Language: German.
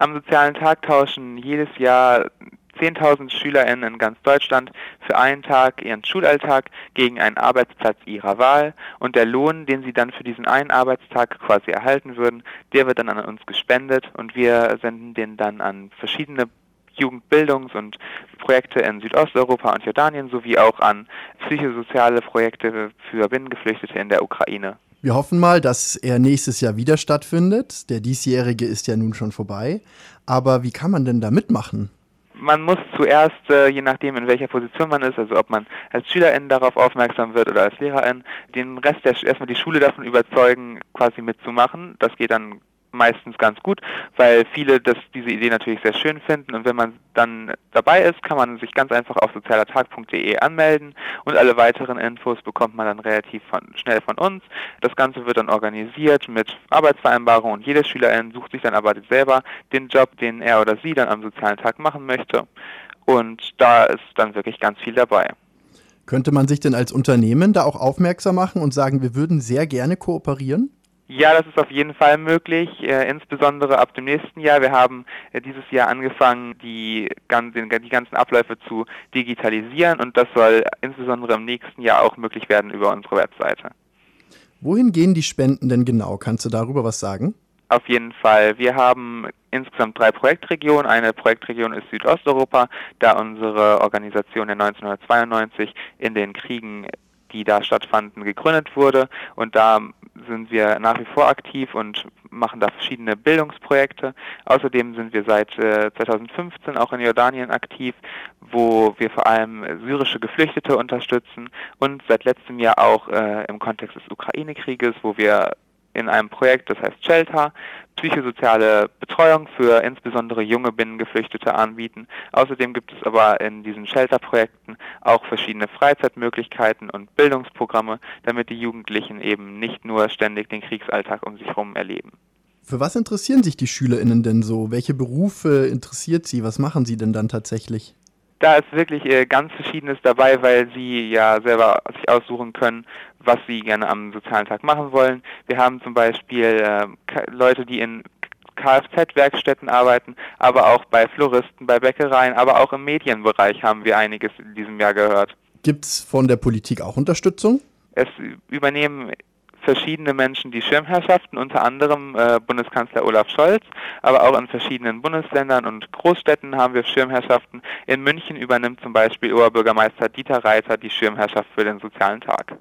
Am sozialen Tag tauschen jedes Jahr 10.000 SchülerInnen in ganz Deutschland für einen Tag ihren Schulalltag gegen einen Arbeitsplatz ihrer Wahl und der Lohn, den sie dann für diesen einen Arbeitstag quasi erhalten würden, der wird dann an uns gespendet und wir senden den dann an verschiedene Jugendbildungs- und Projekte in Südosteuropa und Jordanien sowie auch an psychosoziale Projekte für Binnengeflüchtete in der Ukraine. Wir hoffen mal, dass er nächstes Jahr wieder stattfindet. Der diesjährige ist ja nun schon vorbei. Aber wie kann man denn da mitmachen? Man muss zuerst, äh, je nachdem in welcher Position man ist, also ob man als Schülerin darauf aufmerksam wird oder als Lehrerin, den Rest der erstmal die Schule davon überzeugen, quasi mitzumachen. Das geht dann meistens ganz gut, weil viele das, diese Idee natürlich sehr schön finden und wenn man dann dabei ist, kann man sich ganz einfach auf sozialertag.de anmelden und alle weiteren Infos bekommt man dann relativ von, schnell von uns. Das Ganze wird dann organisiert mit Arbeitsvereinbarung und jede Schülerin sucht sich dann aber selber den Job, den er oder sie dann am sozialen Tag machen möchte und da ist dann wirklich ganz viel dabei. Könnte man sich denn als Unternehmen da auch aufmerksam machen und sagen, wir würden sehr gerne kooperieren? Ja, das ist auf jeden Fall möglich, äh, insbesondere ab dem nächsten Jahr. Wir haben äh, dieses Jahr angefangen, die, ganzen, die ganzen Abläufe zu digitalisieren und das soll insbesondere im nächsten Jahr auch möglich werden über unsere Webseite. Wohin gehen die Spenden denn genau? Kannst du darüber was sagen? Auf jeden Fall. Wir haben insgesamt drei Projektregionen. Eine Projektregion ist Südosteuropa, da unsere Organisation in 1992 in den Kriegen die da stattfanden, gegründet wurde. Und da sind wir nach wie vor aktiv und machen da verschiedene Bildungsprojekte. Außerdem sind wir seit äh, 2015 auch in Jordanien aktiv, wo wir vor allem syrische Geflüchtete unterstützen und seit letztem Jahr auch äh, im Kontext des Ukraine-Krieges, wo wir in einem Projekt, das heißt Shelter, psychosoziale Betreuung für insbesondere junge Binnengeflüchtete anbieten. Außerdem gibt es aber in diesen Shelter-Projekten auch verschiedene Freizeitmöglichkeiten und Bildungsprogramme, damit die Jugendlichen eben nicht nur ständig den Kriegsalltag um sich herum erleben. Für was interessieren sich die SchülerInnen denn so? Welche Berufe interessiert sie? Was machen sie denn dann tatsächlich? Da ist wirklich äh, ganz Verschiedenes dabei, weil Sie ja selber sich aussuchen können, was Sie gerne am sozialen Tag machen wollen. Wir haben zum Beispiel äh, Leute, die in Kfz-Werkstätten arbeiten, aber auch bei Floristen, bei Bäckereien, aber auch im Medienbereich haben wir einiges in diesem Jahr gehört. Gibt es von der Politik auch Unterstützung? Es übernehmen verschiedene Menschen die Schirmherrschaften, unter anderem äh, Bundeskanzler Olaf Scholz, aber auch in verschiedenen Bundesländern und Großstädten haben wir Schirmherrschaften. In München übernimmt zum Beispiel Oberbürgermeister Dieter Reiter die Schirmherrschaft für den sozialen Tag.